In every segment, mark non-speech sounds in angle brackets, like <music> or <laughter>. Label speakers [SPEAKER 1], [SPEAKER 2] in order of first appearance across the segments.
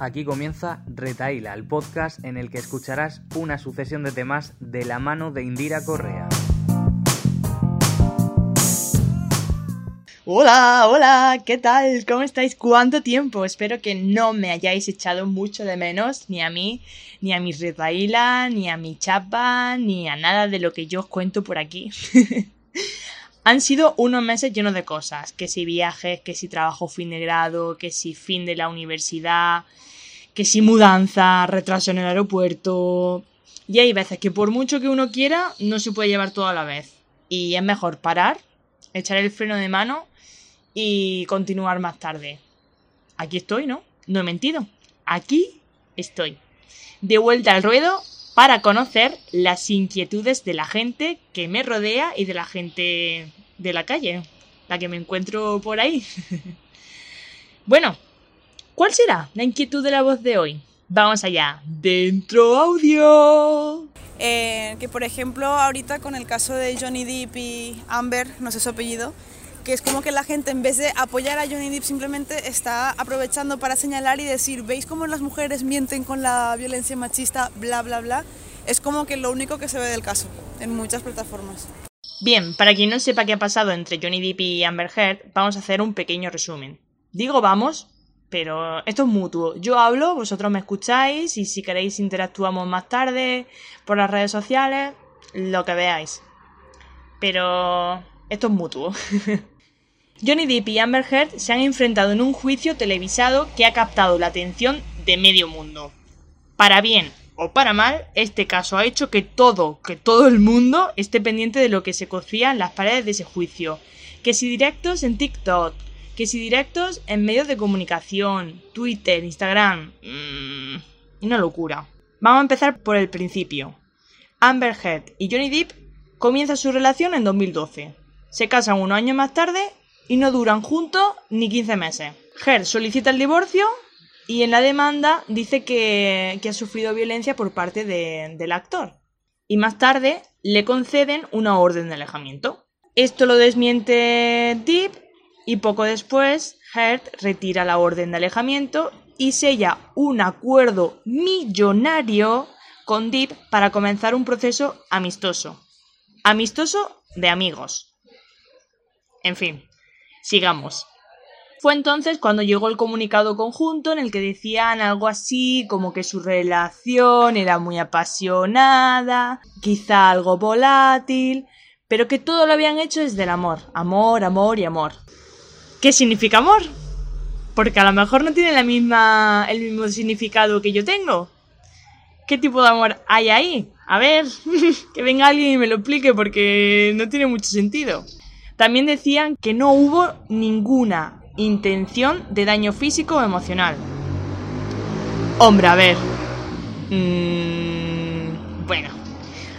[SPEAKER 1] Aquí comienza Retaila, el podcast en el que escucharás una sucesión de temas de la mano de Indira Correa.
[SPEAKER 2] Hola, hola, ¿qué tal? ¿Cómo estáis? ¿Cuánto tiempo? Espero que no me hayáis echado mucho de menos, ni a mí, ni a mi retaila, ni a mi chapa, ni a nada de lo que yo os cuento por aquí. <laughs> Han sido unos meses llenos de cosas, que si viajes, que si trabajo fin de grado, que si fin de la universidad, que si mudanza, retraso en el aeropuerto. Y hay veces que por mucho que uno quiera, no se puede llevar todo a la vez. Y es mejor parar, echar el freno de mano y continuar más tarde. Aquí estoy, ¿no? No he mentido. Aquí estoy. De vuelta al ruedo para conocer las inquietudes de la gente que me rodea y de la gente de la calle, la que me encuentro por ahí. <laughs> bueno, ¿cuál será la inquietud de la voz de hoy? Vamos allá. Dentro audio.
[SPEAKER 3] Eh, que por ejemplo ahorita con el caso de Johnny Depp y Amber, no sé su apellido, que es como que la gente en vez de apoyar a Johnny Depp simplemente está aprovechando para señalar y decir, ¿veis cómo las mujeres mienten con la violencia machista, bla, bla, bla? Es como que lo único que se ve del caso en muchas plataformas.
[SPEAKER 2] Bien, para quien no sepa qué ha pasado entre Johnny Depp y Amber Heard, vamos a hacer un pequeño resumen. Digo vamos, pero esto es mutuo. Yo hablo, vosotros me escucháis y si queréis interactuamos más tarde por las redes sociales, lo que veáis. Pero esto es mutuo. <laughs> Johnny Depp y Amber Heard se han enfrentado en un juicio televisado que ha captado la atención de medio mundo. Para bien o para mal, este caso ha hecho que todo, que todo el mundo esté pendiente de lo que se cocía en las paredes de ese juicio. Que si directos en TikTok, que si directos en medios de comunicación, Twitter, Instagram. Mmm, una locura. Vamos a empezar por el principio. Amber Heard y Johnny Depp comienzan su relación en 2012. Se casan unos años más tarde y no duran juntos ni 15 meses. Heard solicita el divorcio y en la demanda dice que, ha sufrido violencia por parte del actor. Y más tarde le conceden una orden de alejamiento. Esto lo desmiente Deep y poco después Heard retira la orden de alejamiento y sella un acuerdo millonario con Deep para comenzar un proceso amistoso. Amistoso de amigos. En fin, Sigamos. Fue entonces cuando llegó el comunicado conjunto en el que decían algo así como que su relación era muy apasionada, quizá algo volátil, pero que todo lo habían hecho desde el amor, amor, amor y amor. ¿Qué significa amor? Porque a lo mejor no tiene la misma, el mismo significado que yo tengo. ¿Qué tipo de amor hay ahí? A ver, <laughs> que venga alguien y me lo explique porque no tiene mucho sentido. También decían que no hubo ninguna intención de daño físico o emocional. Hombre, a ver. Mm, bueno,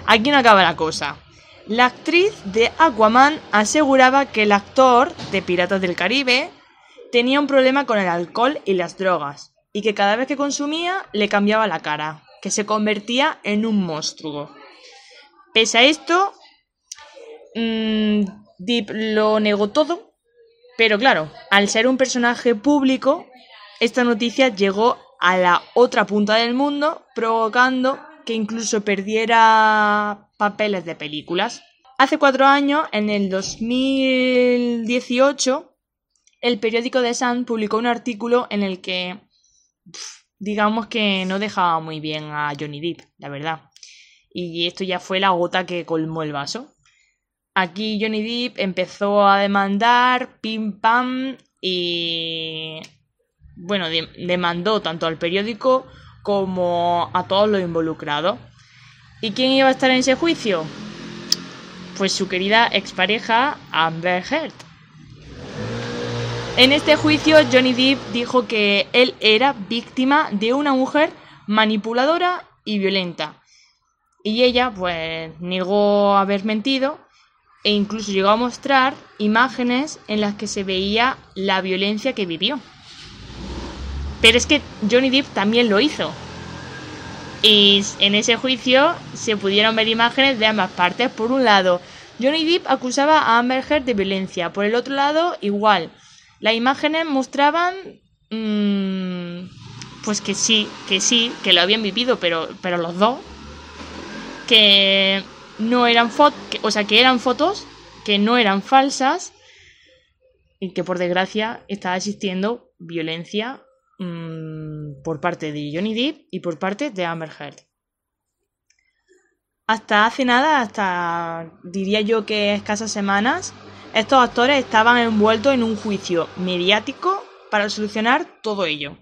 [SPEAKER 2] aquí no acaba la cosa. La actriz de Aquaman aseguraba que el actor de Piratas del Caribe tenía un problema con el alcohol y las drogas, y que cada vez que consumía le cambiaba la cara, que se convertía en un monstruo. Pese a esto, mmm, Deep lo negó todo, pero claro, al ser un personaje público, esta noticia llegó a la otra punta del mundo, provocando que incluso perdiera papeles de películas. Hace cuatro años, en el 2018, el periódico The Sun publicó un artículo en el que, digamos que no dejaba muy bien a Johnny Depp, la verdad. Y esto ya fue la gota que colmó el vaso. Aquí Johnny Depp empezó a demandar, pim pam, y bueno, demandó tanto al periódico como a todos los involucrados. ¿Y quién iba a estar en ese juicio? Pues su querida expareja Amber Heard. En este juicio Johnny Depp dijo que él era víctima de una mujer manipuladora y violenta. Y ella pues negó haber mentido e incluso llegó a mostrar imágenes en las que se veía la violencia que vivió. Pero es que Johnny Depp también lo hizo. Y en ese juicio se pudieron ver imágenes de ambas partes. Por un lado, Johnny Depp acusaba a Amber Heard de violencia. Por el otro lado, igual. Las imágenes mostraban... Mmm, pues que sí, que sí, que lo habían vivido, pero, pero los dos, que no eran fotos, o sea, que eran fotos que no eran falsas y que por desgracia estaba existiendo violencia mmm, por parte de Johnny Depp y por parte de Amber Heard. Hasta hace nada, hasta diría yo que escasas semanas, estos actores estaban envueltos en un juicio mediático para solucionar todo ello.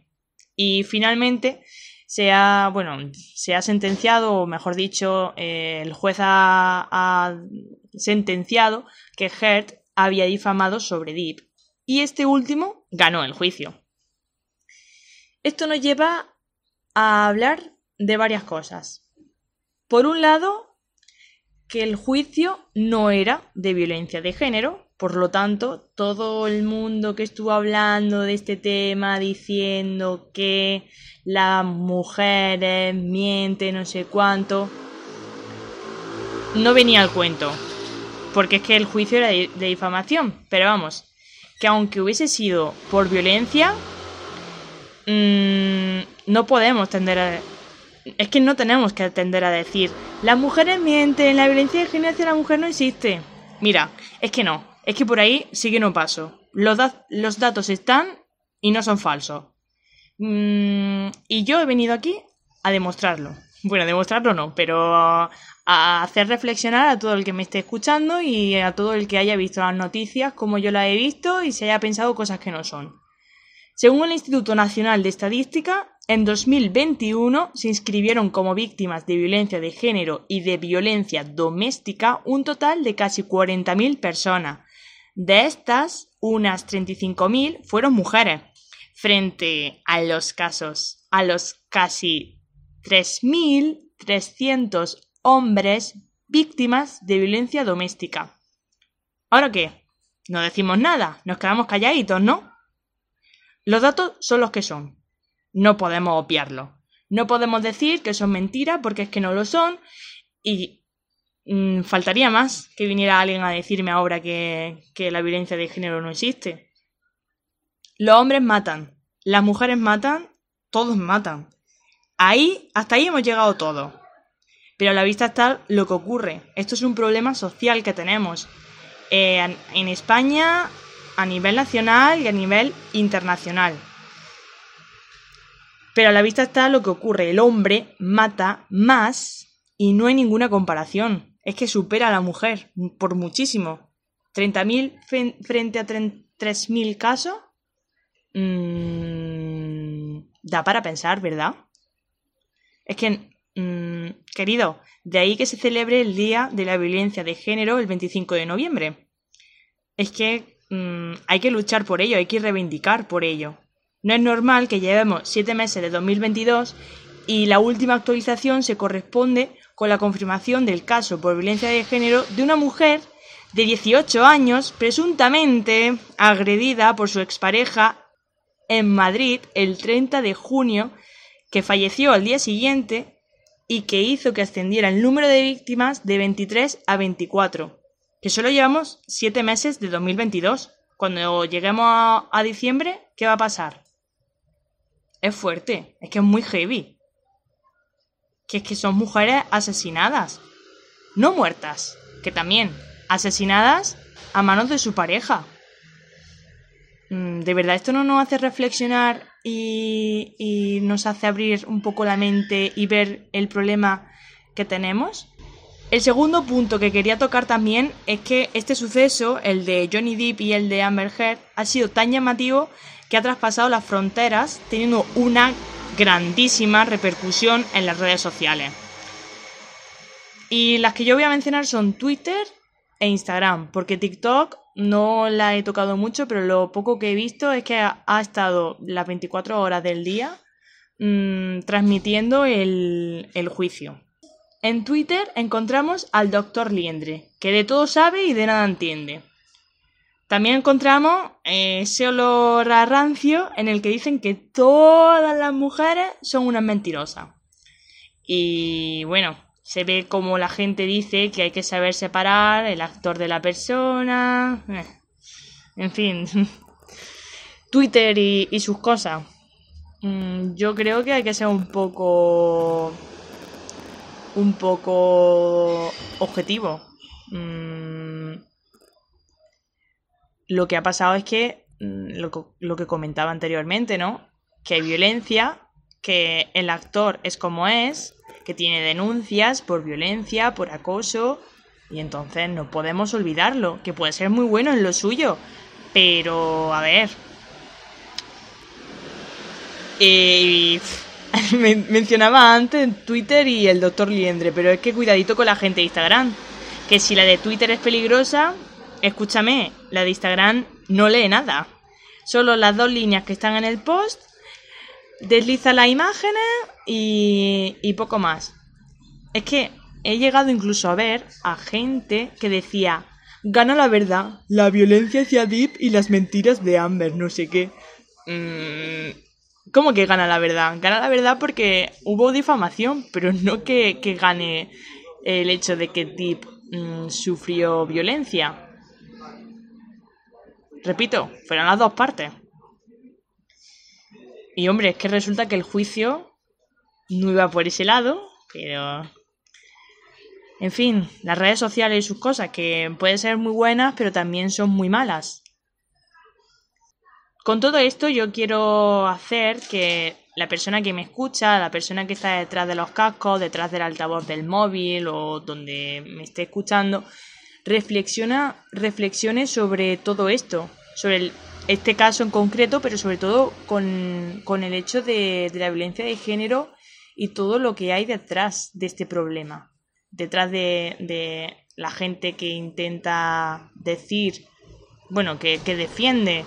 [SPEAKER 2] Y finalmente se ha, bueno, se ha sentenciado, o mejor dicho, eh, el juez ha, ha, sentenciado que Heard había difamado sobre Deep. Y este último ganó el juicio. Esto nos lleva a hablar de varias cosas. Por un lado, que el juicio no era de violencia de género, por lo tanto, todo el mundo que estuvo hablando de este tema diciendo que las mujeres mienten, no sé cuánto, no venía al cuento. Porque es que el juicio era de, difamación. Pero vamos, que aunque hubiese sido por violencia, mmm, no podemos tender a... Es que no tenemos que tender a decir, las mujeres mienten, la violencia de género hacia la mujer no existe. Mira, es que no, es que por ahí sí que no paso. Los datos están y no son falsos. Mm, y yo he venido aquí a demostrarlo. Bueno, demostrarlo no, pero a hacer reflexionar a todo el que me esté escuchando y a todo el que haya visto las noticias como yo las he visto y se haya pensado cosas que no son. Según el Instituto Nacional de Estadística, en 2021 se inscribieron como víctimas de violencia de género y de violencia doméstica un total de casi 40.000 personas. De estas, unas 35.000 fueron mujeres, frente a los casos, a los casi 3.300 hombres víctimas de violencia doméstica. ¿Ahora qué? No decimos nada, nos quedamos calladitos, ¿no? Los datos son los que son. No podemos obviarlo. No podemos decir que son mentiras porque es que no lo son y mmm, faltaría más que viniera alguien a decirme ahora que, que la violencia de género no existe. Los hombres matan, las mujeres matan, todos matan. Ahí, hasta ahí hemos llegado todos. Pero a la vista está lo que ocurre. Esto es un problema social que tenemos. Eh, en España, a nivel nacional y a nivel internacional. Pero a la vista está lo que ocurre. El hombre mata más y no hay ninguna comparación. Es que supera a la mujer por muchísimo. 30.000 frente a 3.000 casos. Mmm, da para pensar, ¿verdad? Es que, mmm, querido, de ahí que se celebre el Día de la Violencia de Género el 25 de noviembre. Es que mmm, hay que luchar por ello, hay que reivindicar por ello. No es normal que llevemos siete meses de 2022 y la última actualización se corresponde con la confirmación del caso por violencia de género de una mujer de 18 años presuntamente agredida por su expareja en Madrid el 30 de junio, que falleció al día siguiente y que hizo que ascendiera el número de víctimas de 23 a 24, que solo llevamos siete meses de 2022. Cuando lleguemos a, a diciembre, ¿qué va a pasar? Es fuerte, es que es muy heavy. Que es que son mujeres asesinadas, no muertas, que también, asesinadas a manos de su pareja. Mm, ¿De verdad esto no nos hace reflexionar y, y nos hace abrir un poco la mente y ver el problema que tenemos? El segundo punto que quería tocar también es que este suceso, el de Johnny Depp y el de Amber Heard, ha sido tan llamativo que ha traspasado las fronteras teniendo una grandísima repercusión en las redes sociales. Y las que yo voy a mencionar son Twitter e Instagram, porque TikTok no la he tocado mucho, pero lo poco que he visto es que ha, estado las 24 horas del día mmm, transmitiendo el juicio. En Twitter encontramos al doctor Liendre, que de todo sabe y de nada entiende. También encontramos eh, ese olor a rancio en el que dicen que todas las mujeres son unas mentirosas. Y bueno, se ve como la gente dice que hay que saber separar el actor de la persona. Eh, en fin, <laughs> Twitter y, y sus cosas. Mm, yo creo que hay que ser un poco. Un poco objetivo. Mm, lo que ha pasado es que. mm, Lo, lo que comentaba anteriormente, ¿no? Que hay violencia, que el actor es como es, que tiene denuncias por violencia, por acoso, y entonces no podemos olvidarlo, que puede ser muy bueno en lo suyo, pero a ver. Eh, <laughs> men- mencionaba antes Twitter y el doctor Liendre, pero es que cuidadito con la gente de Instagram. Que si la de Twitter es peligrosa, escúchame, la de Instagram no lee nada. Solo las dos líneas que están en el post, desliza las imágenes y, y poco más. Es que he llegado incluso a ver a gente que decía, gana la verdad, la violencia hacia Deep y las mentiras de Amber, no sé qué. Mm, ¿Cómo que gana la verdad? Gana la verdad porque hubo difamación, pero no que, que gane el hecho de que Deep mm, sufrió violencia. Repito, fueron las dos partes. Y hombre, es que resulta que el juicio no iba por ese lado, pero... En fin, las redes sociales y sus cosas, que pueden ser muy buenas, pero también son muy malas. Con todo esto yo quiero hacer que la persona que me escucha, la persona que está detrás de los cascos, detrás del altavoz del móvil o donde me esté escuchando, reflexiona, reflexione sobre todo esto, sobre este caso en concreto, pero sobre todo con, con el hecho de, de la violencia de género y todo lo que hay detrás de este problema, detrás de, de la gente que intenta decir, bueno, que, que defiende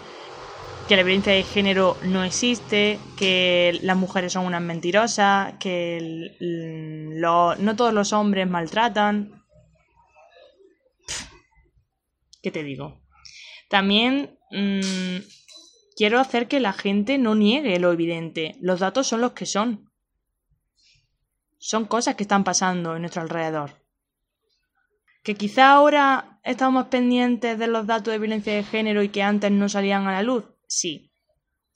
[SPEAKER 2] que la violencia de género no existe, que las mujeres son unas mentirosas, que lo- no todos los hombres maltratan. ¿Qué te digo? También mm, quiero hacer que la gente no niegue lo evidente. Los datos son los que son. Son cosas que están pasando en nuestro alrededor. Que quizá ahora estamos pendientes de los datos de violencia de género y que antes no salían a la luz. Sí.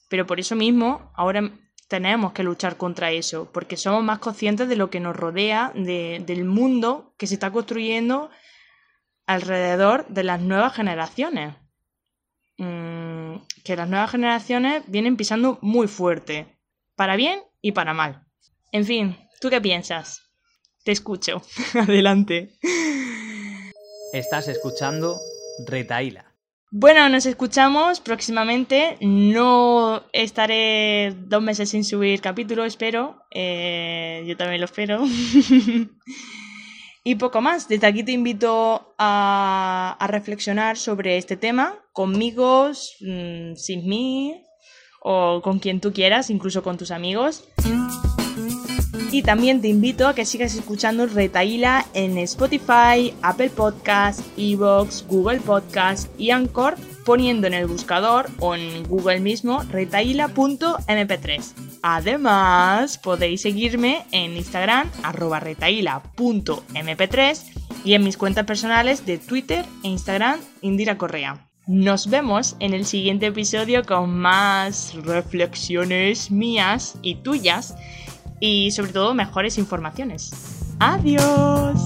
[SPEAKER 2] Pero por eso mismo, ahora tenemos que luchar contra eso, porque somos más conscientes de lo que nos rodea, de- del mundo que se está construyendo alrededor de las nuevas generaciones. Mm, que las nuevas generaciones vienen pisando muy fuerte, para bien y para mal. En fin, ¿tú qué piensas? Te escucho. <laughs> Adelante.
[SPEAKER 1] Estás escuchando Retaíla.
[SPEAKER 2] Bueno, nos escuchamos próximamente. No estaré dos meses sin subir capítulo, espero. Eh, yo también lo espero. <laughs> y poco más. Desde aquí te invito a, a reflexionar sobre este tema conmigo, mm, sin mí, o con quien tú quieras, incluso con tus amigos. Y también te invito a que sigas escuchando Retaíla en Spotify, Apple Podcast, Evox, Google Podcast y Anchor poniendo en el buscador o en Google mismo retaíla.mp3. Además, podéis seguirme en Instagram arroba retaíla.mp3 y en mis cuentas personales de Twitter e Instagram Indira Correa. Nos vemos en el siguiente episodio con más reflexiones mías y tuyas y sobre todo mejores informaciones. Adiós.